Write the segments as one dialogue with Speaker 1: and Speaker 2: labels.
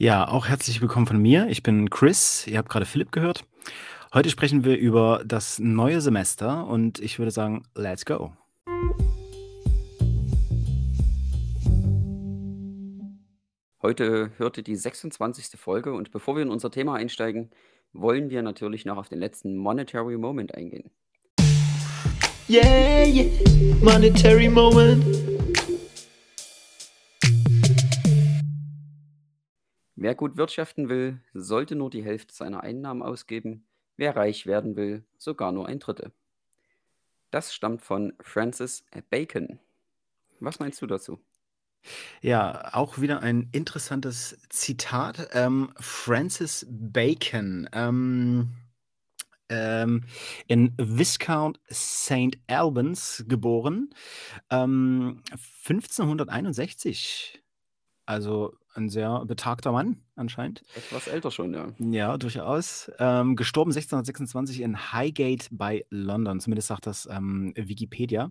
Speaker 1: Ja, auch herzlich willkommen von mir. Ich bin Chris. Ihr habt gerade Philipp gehört. Heute sprechen wir über das neue Semester und ich würde sagen, let's go.
Speaker 2: Heute hörte die 26. Folge und bevor wir in unser Thema einsteigen, wollen wir natürlich noch auf den letzten Monetary Moment eingehen.
Speaker 3: Yeah, yeah, monetary moment.
Speaker 2: Wer gut wirtschaften will, sollte nur die Hälfte seiner Einnahmen ausgeben, wer reich werden will, sogar nur ein Drittel. Das stammt von Francis Bacon. Was meinst du dazu?
Speaker 1: Ja, auch wieder ein interessantes Zitat. Ähm, Francis Bacon, ähm, ähm, in Viscount St. Albans geboren, ähm, 1561. Also ein sehr betagter Mann anscheinend.
Speaker 2: Etwas älter schon, ja.
Speaker 1: Ja, durchaus. Ähm, gestorben 1626 in Highgate bei London, zumindest sagt das ähm, Wikipedia.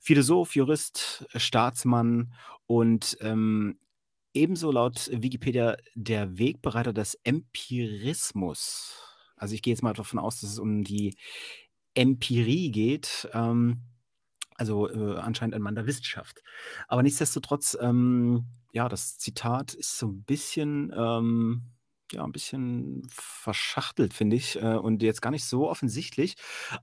Speaker 1: Philosoph, Jurist, Staatsmann und ähm, ebenso laut Wikipedia der Wegbereiter des Empirismus. Also ich gehe jetzt mal davon aus, dass es um die Empirie geht. Ähm, also äh, anscheinend ein Mann der Wissenschaft. Aber nichtsdestotrotz, ähm, ja, das Zitat ist so ein bisschen, ähm, ja, ein bisschen verschachtelt, finde ich, äh, und jetzt gar nicht so offensichtlich.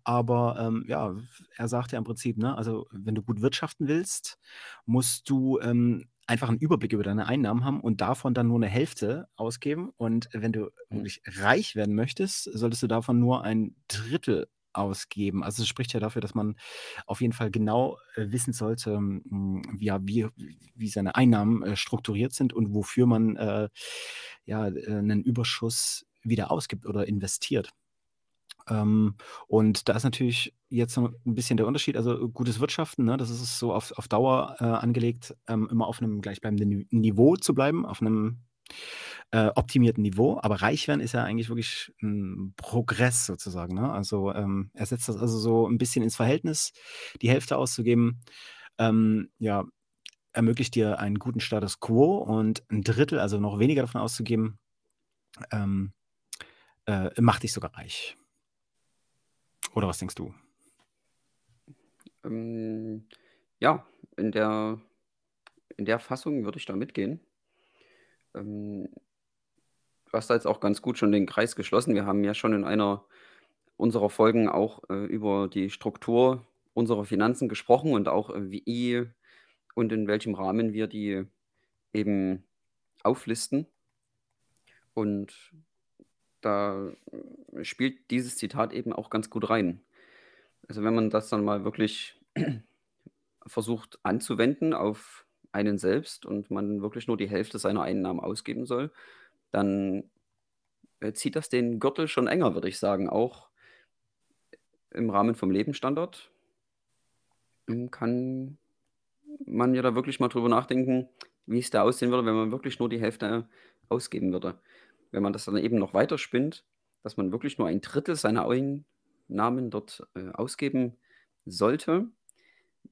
Speaker 1: Aber ähm, ja, er sagt ja im Prinzip, ne, also wenn du gut wirtschaften willst, musst du ähm, einfach einen Überblick über deine Einnahmen haben und davon dann nur eine Hälfte ausgeben. Und wenn du
Speaker 2: Mhm.
Speaker 1: wirklich reich werden möchtest, solltest du davon nur ein Drittel ausgeben. Also es spricht ja dafür, dass man auf jeden Fall genau äh, wissen sollte, m, ja, wie, wie seine Einnahmen äh, strukturiert sind und wofür man äh, ja, äh, einen Überschuss wieder ausgibt oder investiert. Ähm, und da ist natürlich jetzt ein bisschen der Unterschied, also gutes Wirtschaften, ne, das ist so auf, auf Dauer äh, angelegt, ähm, immer auf einem gleichbleibenden Ni- Niveau zu bleiben, auf einem äh, optimierten Niveau. Aber reich werden ist ja eigentlich wirklich ein Progress sozusagen. Ne? Also ähm, er setzt das also so ein bisschen ins Verhältnis, die Hälfte auszugeben. Ähm, ja, ermöglicht dir einen guten Status quo und ein Drittel, also noch weniger davon auszugeben, ähm, äh, macht dich sogar reich. Oder was denkst du?
Speaker 2: Ähm, ja, in der, in der Fassung würde ich da mitgehen. Ähm, du hast da jetzt auch ganz gut schon den Kreis geschlossen. Wir haben ja schon in einer unserer Folgen auch äh, über die Struktur unserer Finanzen gesprochen und auch äh, wie und in welchem Rahmen wir die eben auflisten. Und da spielt dieses Zitat eben auch ganz gut rein. Also wenn man das dann mal wirklich versucht anzuwenden auf einen selbst und man wirklich nur die Hälfte seiner Einnahmen ausgeben soll, dann äh, zieht das den Gürtel schon enger, würde ich sagen. Auch im Rahmen vom Lebensstandard ähm, kann man ja da wirklich mal drüber nachdenken, wie es da aussehen würde, wenn man wirklich nur die Hälfte ausgeben würde. Wenn man das dann eben noch weiter spinnt, dass man wirklich nur ein Drittel seiner Einnahmen dort äh, ausgeben sollte,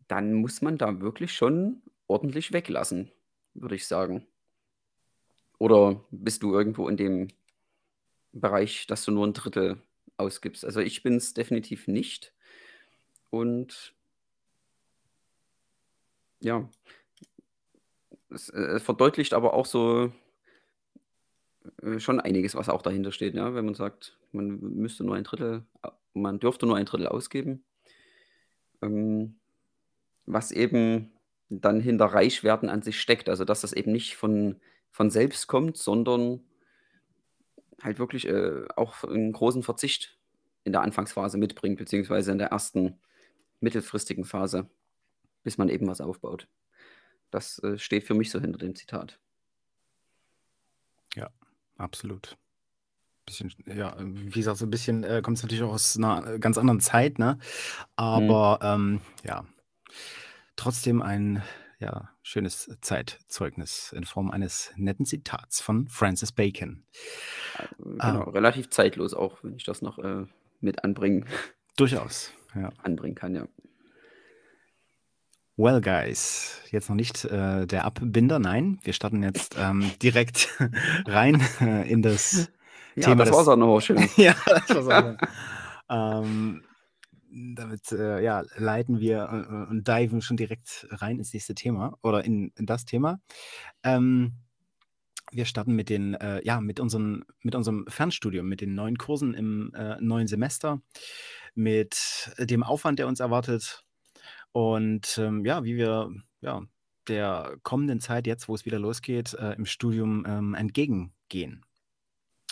Speaker 2: dann muss man da wirklich schon ordentlich weglassen, würde ich sagen. Oder bist du irgendwo in dem Bereich, dass du nur ein Drittel ausgibst? Also ich bin es definitiv nicht. Und ja, es äh, verdeutlicht aber auch so äh, schon einiges, was auch dahinter steht, ja? Wenn man sagt, man müsste nur ein Drittel, man dürfte nur ein Drittel ausgeben. Ähm, was eben dann hinter Reichwerden an sich steckt. Also dass das eben nicht von, von selbst kommt, sondern halt wirklich äh, auch einen großen Verzicht in der Anfangsphase mitbringt, beziehungsweise in der ersten mittelfristigen Phase, bis man eben was aufbaut. das äh, steht für mich so hinter dem Zitat.
Speaker 1: Ja, absolut. Bisschen, ja, wie gesagt, so ein bisschen äh, kommt es natürlich auch aus einer ganz anderen Zeit, ne?
Speaker 2: Mhm.
Speaker 1: Aber ähm, ja, trotzdem ein ja, schönes Zeitzeugnis in Form eines netten Zitats von Francis Bacon.
Speaker 2: Äh, genau,
Speaker 1: Ähm,
Speaker 2: relativ zeitlos auch, wenn ich das noch äh, mit anbringen,
Speaker 1: durchaus, ja.
Speaker 2: anbringen kann, ja.
Speaker 1: Well, guys, jetzt noch nicht äh, der Abbinder, nein, wir starten jetzt ähm, direkt rein äh, in das
Speaker 2: Ja,
Speaker 1: Thema
Speaker 2: das
Speaker 1: des.
Speaker 2: auch noch schön.
Speaker 1: ja, das war's auch. ähm, damit äh, ja, leiten wir äh, und diven schon direkt rein ins nächste Thema oder in, in das Thema. Ähm, wir starten mit den, äh, ja, mit, unseren, mit unserem Fernstudium, mit den neuen Kursen im äh, neuen Semester, mit dem Aufwand, der uns erwartet und ähm, ja, wie wir ja, der kommenden Zeit jetzt, wo es wieder losgeht, äh, im Studium ähm, entgegengehen.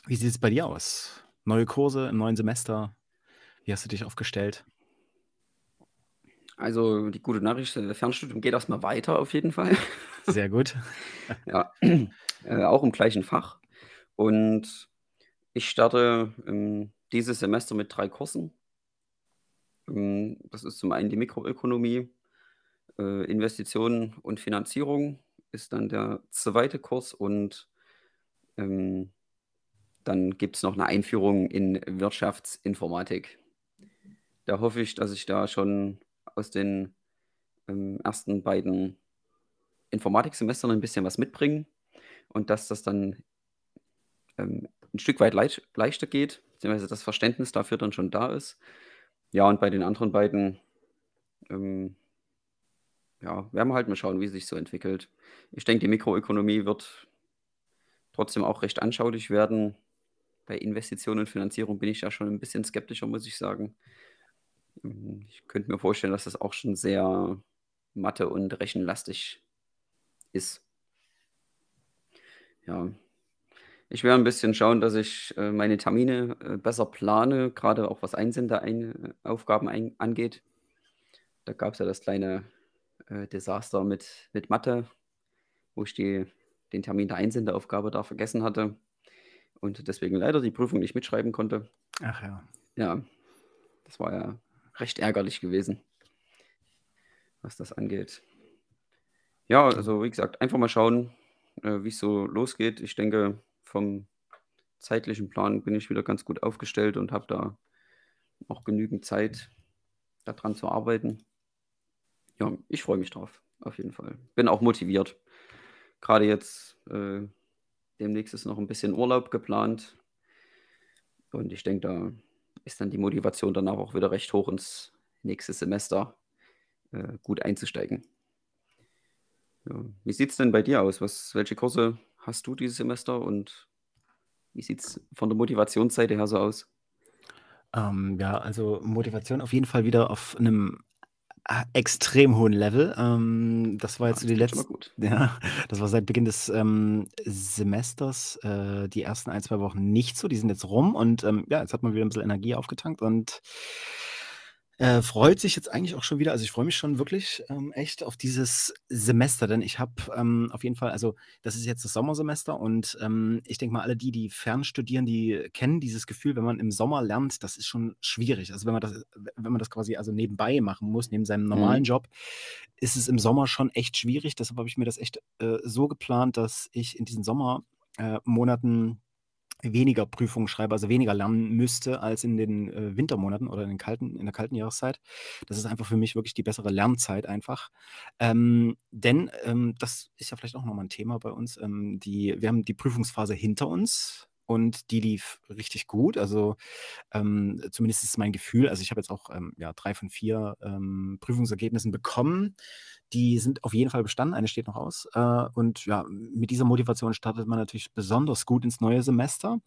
Speaker 1: Wie sieht es bei dir aus? Neue Kurse im neuen Semester? Wie hast du dich aufgestellt?
Speaker 2: Also die gute Nachricht, äh, Fernstudium geht erstmal weiter auf jeden Fall.
Speaker 1: Sehr gut.
Speaker 2: Ja, äh, auch im gleichen Fach. Und ich starte ähm, dieses Semester mit drei Kursen. Ähm, das ist zum einen die Mikroökonomie, äh, Investitionen und Finanzierung ist dann der zweite Kurs und ähm, dann gibt es noch eine Einführung in Wirtschaftsinformatik. Da hoffe ich, dass ich da schon aus den ähm, ersten beiden Informatiksemestern ein bisschen was mitbringe und dass das dann ähm, ein Stück weit leicht, leichter geht, beziehungsweise das Verständnis dafür dann schon da ist. Ja, und bei den anderen beiden, ähm, ja, werden wir halt mal schauen, wie sich so entwickelt. Ich denke, die Mikroökonomie wird trotzdem auch recht anschaulich werden. Bei Investitionen und Finanzierung bin ich ja schon ein bisschen skeptischer, muss ich sagen. Ähm, Ich könnte mir vorstellen, dass das auch schon sehr mathe- und rechenlastig ist. Ja, ich werde ein bisschen schauen, dass ich äh, meine Termine äh, besser plane, gerade auch was Einsendeaufgaben ein angeht. Da gab es ja das kleine äh, Desaster mit, mit Mathe, wo ich die, den Termin der Einsendeaufgabe da vergessen hatte und deswegen leider die Prüfung nicht mitschreiben konnte.
Speaker 1: Ach ja.
Speaker 2: Ja, das war ja recht ärgerlich gewesen, was das angeht. Ja, also wie gesagt, einfach mal schauen, äh, wie es so losgeht. Ich denke, vom zeitlichen Plan bin ich wieder ganz gut aufgestellt und habe da auch genügend Zeit, daran zu arbeiten. Ja, ich freue mich drauf, auf jeden Fall. Bin auch motiviert. Gerade jetzt, äh, demnächst ist noch ein bisschen Urlaub geplant. Und ich denke, da ist dann die Motivation danach auch wieder recht hoch ins nächste Semester äh, gut einzusteigen. Ja. Wie sieht es denn bei dir aus? Was, welche Kurse hast du dieses Semester und wie sieht es von der Motivationsseite her so aus?
Speaker 1: Ähm, ja, also Motivation auf jeden Fall wieder auf einem extrem hohen Level. Ähm, das war jetzt
Speaker 2: das
Speaker 1: die
Speaker 2: gut.
Speaker 1: ja, das war seit Beginn des ähm, Semesters äh, die ersten ein, zwei Wochen nicht so. Die sind jetzt rum und ähm, ja, jetzt hat man wieder ein bisschen Energie aufgetankt und äh, freut sich jetzt eigentlich auch schon wieder. Also ich freue mich schon wirklich ähm, echt auf dieses Semester, denn ich habe ähm, auf jeden Fall, also das ist jetzt das Sommersemester und ähm, ich denke mal, alle die, die fernstudieren, die kennen dieses Gefühl, wenn man im Sommer lernt, das ist schon schwierig. Also wenn man das, wenn man das quasi also nebenbei machen muss, neben seinem normalen
Speaker 2: Mhm.
Speaker 1: Job, ist es im Sommer schon echt schwierig. Deshalb habe ich mir das echt äh, so geplant, dass ich in diesen Sommermonaten weniger Prüfungen schreibe, also weniger lernen müsste als in den äh, Wintermonaten oder in, den kalten, in der kalten Jahreszeit. Das ist einfach für mich wirklich die bessere Lernzeit einfach. Ähm, denn ähm, das ist ja vielleicht auch nochmal ein Thema bei uns. Ähm, die, wir haben die Prüfungsphase hinter uns und die lief richtig gut. Also ähm, zumindest ist mein Gefühl. Also ich habe jetzt auch ähm, ja, drei von vier ähm, Prüfungsergebnissen bekommen. Die sind auf jeden Fall bestanden. Eine steht noch aus. Äh, und ja, mit dieser Motivation startet man natürlich besonders gut ins neue Semester.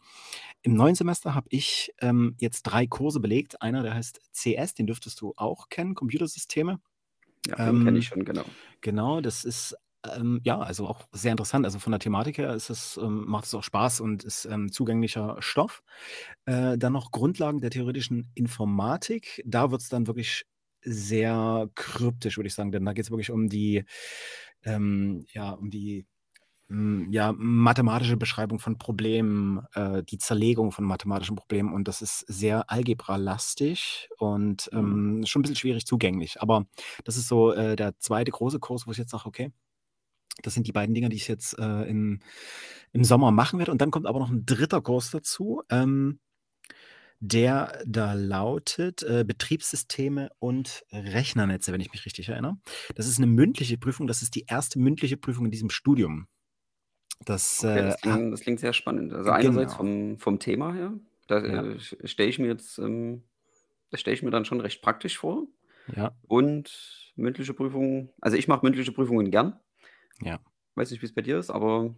Speaker 1: Im neuen Semester habe ich ähm, jetzt drei Kurse belegt. Einer, der heißt CS, den dürftest du auch kennen, Computersysteme.
Speaker 2: Ja, den kenne
Speaker 1: Ähm,
Speaker 2: ich schon, genau.
Speaker 1: Genau, das ist ähm, ja also auch sehr interessant. Also von der Thematik her ist es, ähm, macht es auch Spaß und ist ähm, zugänglicher Stoff. Äh, dann noch Grundlagen der theoretischen Informatik. Da wird es dann wirklich sehr kryptisch, würde ich sagen, denn da geht es wirklich um die ähm, ja, um die hm, ja, mathematische Beschreibung von Problemen, äh, die Zerlegung von mathematischen Problemen und das ist sehr algebralastig und
Speaker 2: Mhm.
Speaker 1: ähm, schon ein bisschen schwierig zugänglich. Aber das ist so äh, der zweite große Kurs, wo ich jetzt sage, okay, das sind die beiden Dinger, die ich jetzt äh, im, im Sommer machen werde. Und dann kommt aber noch ein dritter Kurs dazu. Ähm, der da lautet äh, Betriebssysteme und Rechnernetze, wenn ich mich richtig erinnere. Das ist eine mündliche Prüfung. Das ist die erste mündliche Prüfung in diesem Studium. Das,
Speaker 2: Okay,
Speaker 1: äh,
Speaker 2: das
Speaker 1: ha-
Speaker 2: klingt, das klingt sehr spannend. Also einerseits
Speaker 1: genau.
Speaker 2: vom, vom Thema her, da
Speaker 1: Ja,
Speaker 2: äh, stelle ich mir jetzt, ähm, das stelle ich mir dann schon recht praktisch vor.
Speaker 1: ja,
Speaker 2: Und mündliche Prüfungen, also ich mache mündliche Prüfungen gern.
Speaker 1: Ja.
Speaker 2: Weiß nicht, wie es bei dir ist, aber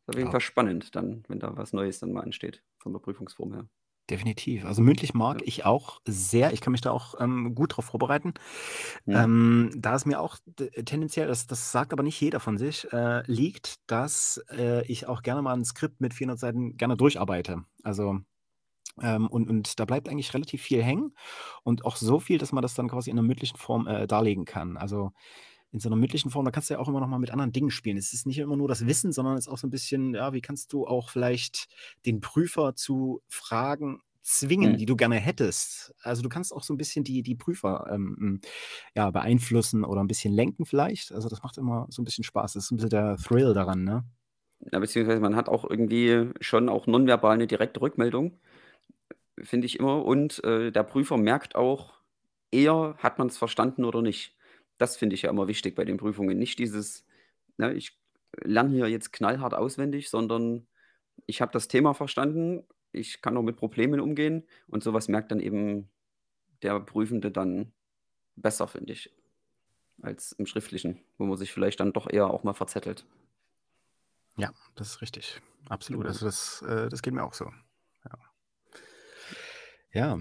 Speaker 2: ist auf jeden
Speaker 1: Ja,
Speaker 2: Fall spannend dann, wenn da was Neues dann mal ansteht, von der Prüfungsform her.
Speaker 1: definitiv. Also mündlich mag
Speaker 2: Ja.
Speaker 1: ich auch sehr. Ich kann mich da auch ähm, gut drauf vorbereiten.
Speaker 2: Hm.
Speaker 1: Ähm, da es mir auch d- tendenziell, das, das sagt aber nicht jeder von sich, äh, liegt, dass äh, ich auch gerne mal ein Skript mit 400 Seiten gerne durcharbeite. Also ähm, und, und da bleibt eigentlich relativ viel hängen und auch so viel, dass man das dann quasi in einer mündlichen Form äh, darlegen kann. Also in so einer mündlichen Form, da kannst du ja auch immer noch mal mit anderen Dingen spielen. Es ist nicht immer nur das Wissen, sondern es ist auch so ein bisschen, ja, wie kannst du auch vielleicht den Prüfer zu Fragen zwingen,
Speaker 2: Hm.
Speaker 1: die du gerne hättest. Also du kannst auch so ein bisschen die, die Prüfer ähm, ja, beeinflussen oder ein bisschen lenken vielleicht. Also das macht immer so ein bisschen Spaß. Das ist ein bisschen der Thrill daran, ne?
Speaker 2: Ja, beziehungsweise man hat auch irgendwie schon auch nonverbal eine direkte Rückmeldung, finde ich immer. Und äh, der Prüfer merkt auch eher, hat man es verstanden oder nicht. Das finde ich ja immer wichtig bei den Prüfungen. Nicht dieses, ne, ich lerne hier jetzt knallhart auswendig, sondern ich habe das Thema verstanden, ich kann auch mit Problemen umgehen und sowas merkt dann eben der Prüfende dann besser, finde ich, als im Schriftlichen, wo man sich vielleicht dann doch eher auch mal verzettelt.
Speaker 1: Ja, das ist richtig. Absolut.
Speaker 2: Genau.
Speaker 1: Also das, äh, das geht mir auch so. Ja. ja.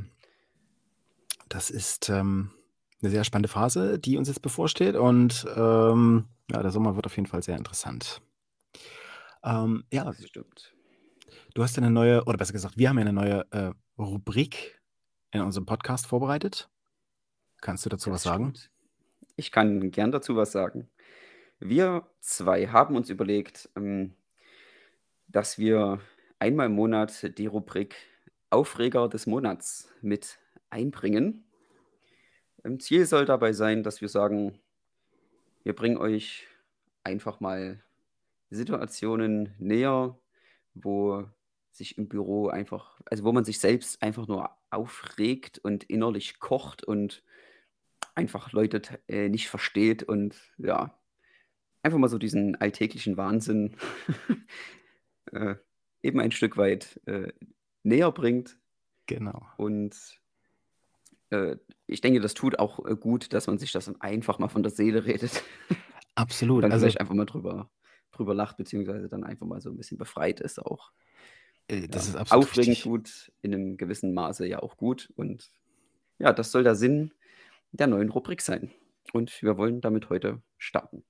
Speaker 1: Das ist ähm, eine sehr spannende Phase, die uns jetzt bevorsteht. Und ähm, ja, der Sommer wird auf jeden Fall sehr interessant. Ähm, ja,
Speaker 2: Das stimmt.
Speaker 1: du hast ja eine neue, oder besser gesagt, wir haben ja eine neue äh, Rubrik in unserem Podcast vorbereitet. Kannst du dazu was
Speaker 2: Das
Speaker 1: sagen?
Speaker 2: stimmt. Ich kann gern dazu was sagen. Wir zwei haben uns überlegt, ähm, dass wir einmal im Monat die Rubrik Aufreger des Monats mit einbringen. Ziel soll dabei sein, dass wir sagen, wir bringen euch einfach mal Situationen näher, wo sich im Büro einfach, also wo man sich selbst einfach nur aufregt und innerlich kocht und einfach Leute äh, nicht versteht und ja, einfach mal so diesen alltäglichen Wahnsinn äh, eben ein Stück weit äh, näher bringt.
Speaker 1: Genau.
Speaker 2: Und äh, ich denke, das tut auch äh, gut, dass man sich das dann einfach mal von der Seele redet.
Speaker 1: Absolut.
Speaker 2: dann
Speaker 1: Also
Speaker 2: vielleicht einfach mal drüber, drüber lacht, beziehungsweise dann einfach mal so ein bisschen befreit ist auch.
Speaker 1: äh, das
Speaker 2: Ja.
Speaker 1: ist absolut
Speaker 2: Aufregen
Speaker 1: richtig.
Speaker 2: tut in einem gewissen Maße ja auch gut. Und ja, das soll der Sinn der neuen Rubrik sein. Und wir wollen damit heute starten.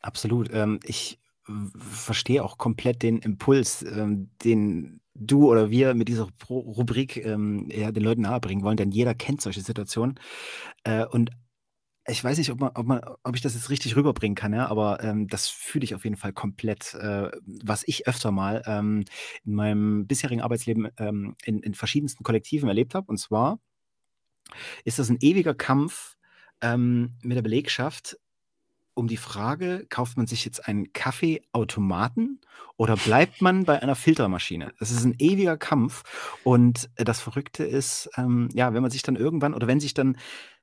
Speaker 1: Absolut. Ähm, ich verstehe auch komplett den Impuls, ähm, den du oder wir mit dieser Rubrik ähm, ja, den Leuten nahebringen wollen, denn jeder kennt solche Situationen. Äh, und ich weiß nicht, ob, man, ob, man, ob ich das jetzt richtig rüberbringen kann, ja, aber ähm, das fühle ich auf jeden Fall komplett, äh, was ich öfter mal ähm, in meinem bisherigen Arbeitsleben ähm, in, in verschiedensten Kollektiven erlebt habe. Und zwar ist das ein ewiger Kampf ähm, mit der Belegschaft um die Frage, kauft man sich jetzt einen Kaffeeautomaten oder bleibt man bei einer Filtermaschine? Das ist ein ewiger Kampf. Und äh, das Verrückte ist, ähm, ja, wenn man sich dann irgendwann oder wenn sich dann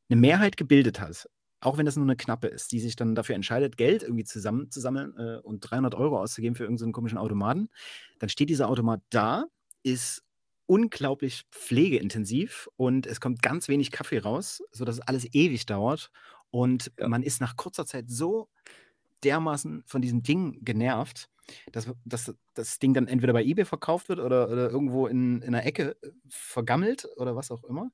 Speaker 1: eine Mehrheit gebildet hat, auch wenn das nur eine knappe ist, die sich dann dafür entscheidet, Geld irgendwie zusammenzusammeln äh, und 300 Euro auszugeben für irgendeinen komischen Automaten, dann steht dieser Automat da, ist unglaublich pflegeintensiv und es kommt ganz wenig Kaffee raus, sodass es alles ewig dauert. Und
Speaker 2: Ja.
Speaker 1: man ist nach kurzer Zeit so dermaßen von diesem Ding genervt, dass, dass das Ding dann entweder bei eBay verkauft wird oder, oder irgendwo in, in einer Ecke äh, vergammelt oder was auch immer.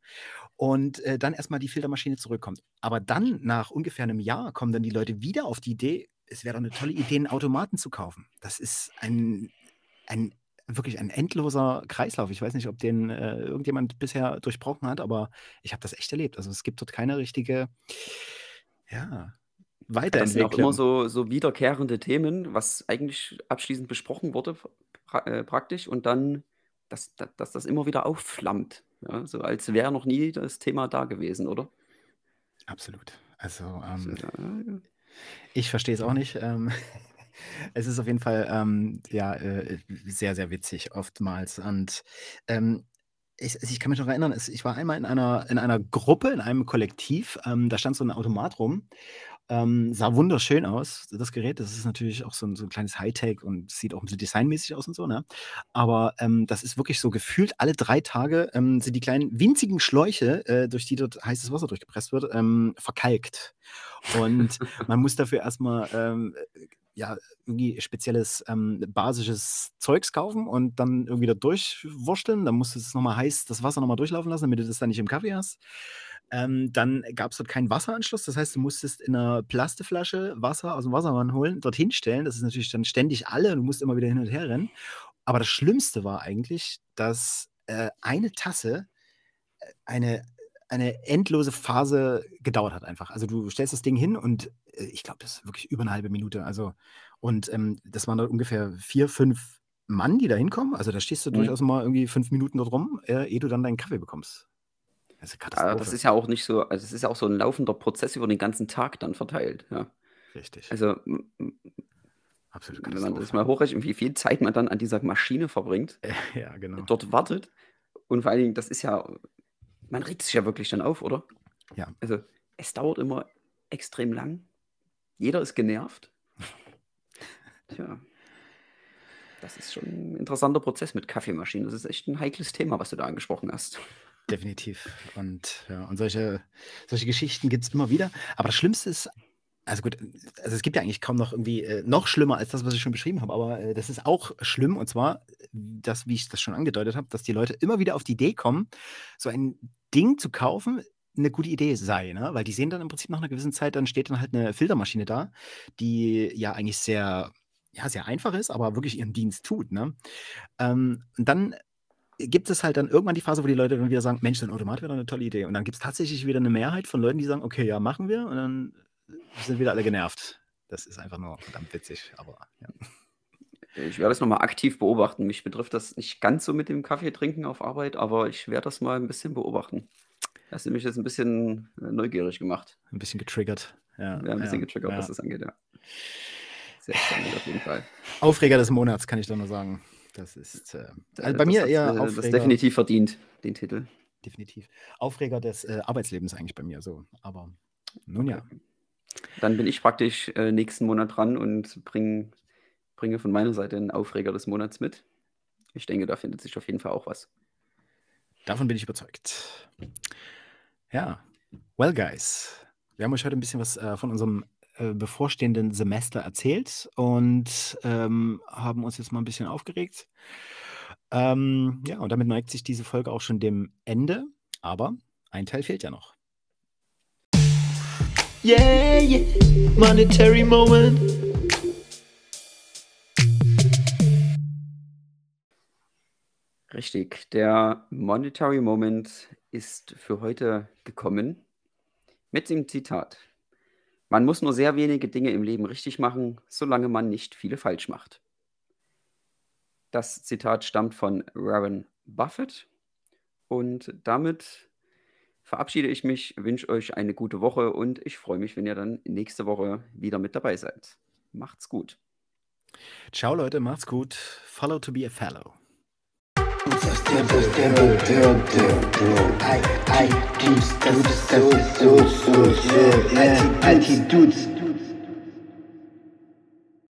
Speaker 1: Und äh, dann erstmal die Filtermaschine zurückkommt. Aber dann, nach ungefähr einem Jahr, kommen dann die Leute wieder auf die Idee, es wäre doch eine tolle Idee, einen Automaten zu kaufen. Das ist ein, ein wirklich ein endloser Kreislauf. Ich weiß nicht, ob den äh, irgendjemand bisher durchbrochen hat, aber ich habe das echt erlebt. Also es gibt dort keine richtige, ja, weiterentwickeln.
Speaker 2: Das sind auch immer so, so wiederkehrende Themen, was eigentlich abschließend besprochen wurde, pra äh, praktisch, und dann, dass, dass, dass das immer wieder aufflammt. Ja? So als wäre noch nie das Thema da gewesen, oder?
Speaker 1: Absolut. Also, ähm, ich verstehe es auch nicht. Ähm, es ist auf jeden Fall ähm, ja, äh, sehr, sehr witzig oftmals. Und ähm, ich, ich, kann mich noch erinnern, ich war einmal in einer, in einer Gruppe, in einem Kollektiv, ähm, da stand so ein Automat rum ähm, sah wunderschön aus, das Gerät. Das ist natürlich auch so ein, so ein kleines Hightech und sieht auch ein bisschen designmäßig aus und so, ne? Aber ähm, das ist wirklich so gefühlt, alle drei Tage ähm, sind die kleinen winzigen Schläuche, äh, durch die dort heißes Wasser durchgepresst wird, ähm, verkalkt. Und man muss dafür erstmal ähm, ja, irgendwie spezielles ähm, basisches Zeugs kaufen und dann irgendwie da durchwursteln. Dann musst du es nochmal heiß, das Wasser nochmal durchlaufen lassen, damit du das dann nicht im Kaffee hast. Ähm, dann gab es dort keinen Wasseranschluss. Das heißt, du musstest in einer Plastikflasche Wasser aus dem Wassermann holen, dorthin stellen. Das ist natürlich dann ständig alle und du musst immer wieder hin und her rennen. Aber das Schlimmste war eigentlich, dass äh, eine Tasse äh, eine, eine endlose Phase gedauert hat einfach. Also du stellst das Ding hin und äh, ich glaube, das ist wirklich über eine halbe Minute. Also, und ähm, das waren dort ungefähr vier, fünf Mann, die da hinkommen. Also da stehst du mhm. durchaus mal irgendwie fünf Minuten dort rum, äh, ehe du dann deinen Kaffee bekommst.
Speaker 2: Das ist, ja, das ist ja auch nicht so, also es ist ja auch so ein laufender Prozess über den ganzen Tag dann verteilt. Ja.
Speaker 1: Richtig.
Speaker 2: Also, Absolut wenn man das mal hochrechnet, wie viel Zeit man dann an dieser Maschine verbringt,
Speaker 1: ja, genau.
Speaker 2: dort wartet und vor allen Dingen, das ist ja, man regt sich ja wirklich dann auf, oder?
Speaker 1: Ja.
Speaker 2: Also, es dauert immer extrem lang. Jeder ist genervt. Tja. Das ist schon ein interessanter Prozess mit Kaffeemaschinen. Das ist echt ein heikles Thema, was du da angesprochen hast.
Speaker 1: Definitiv. Und, ja, und solche, solche Geschichten gibt es immer wieder. Aber das Schlimmste ist, also gut, also es gibt ja eigentlich kaum noch irgendwie äh, noch schlimmer als das, was ich schon beschrieben habe, aber äh, das ist auch schlimm und zwar das, wie ich das schon angedeutet habe, dass die Leute immer wieder auf die Idee kommen, so ein Ding zu kaufen, eine gute Idee sei, ne? Weil die sehen dann im Prinzip nach einer gewissen Zeit, dann steht dann halt eine Filtermaschine da, die ja eigentlich sehr, ja, sehr einfach ist, aber wirklich ihren Dienst tut, ne? Ähm, und dann gibt es halt dann irgendwann die Phase, wo die Leute dann wieder sagen, Mensch, so ein Automat wäre doch eine tolle Idee. Und dann gibt es tatsächlich wieder eine Mehrheit von Leuten, die sagen, okay, ja, machen wir. Und dann sind wieder alle genervt. Das ist einfach nur verdammt witzig, aber ja.
Speaker 2: Ich werde das nochmal aktiv beobachten. Mich betrifft das nicht ganz so mit dem Kaffee trinken auf Arbeit, aber ich werde das mal ein bisschen beobachten. Das hat mich jetzt ein bisschen äh, neugierig gemacht.
Speaker 1: Ein bisschen getriggert. Ja,
Speaker 2: ja ein bisschen ja, getriggert, ja. was das angeht, ja. Sehr spannend auf jeden Fall.
Speaker 1: Aufreger des Monats, kann ich da nur sagen. Das ist äh, also bei mir eher
Speaker 2: Aufreger. Das definitiv verdient, den Titel.
Speaker 1: Definitiv. Aufreger des äh, Arbeitslebens eigentlich bei mir so. Aber nun ja.
Speaker 2: Dann bin ich praktisch äh, nächsten Monat dran und bring, bringe von meiner Seite einen Aufreger des Monats mit. Ich denke, da findet sich auf jeden Fall auch was.
Speaker 1: Davon bin ich überzeugt. Ja, well, guys, wir haben euch heute ein bisschen was äh, von unserem äh, bevorstehenden Semester erzählt und ähm, haben uns jetzt mal ein bisschen aufgeregt. Ähm, ja, und damit neigt sich diese Folge auch schon dem Ende, aber ein Teil fehlt ja noch.
Speaker 3: Yeah, yeah, monetary moment.
Speaker 2: Richtig, der Monetary Moment ist für heute gekommen mit dem Zitat. Man muss nur sehr wenige Dinge im Leben richtig machen, solange man nicht viele falsch macht. Das Zitat stammt von Warren Buffett und damit verabschiede ich mich, wünsche euch eine gute Woche und ich freue mich, wenn ihr dann nächste Woche wieder mit dabei seid. Macht's gut.
Speaker 1: Ciao Leute, macht's gut. Follow to be a fellow. Attitudes,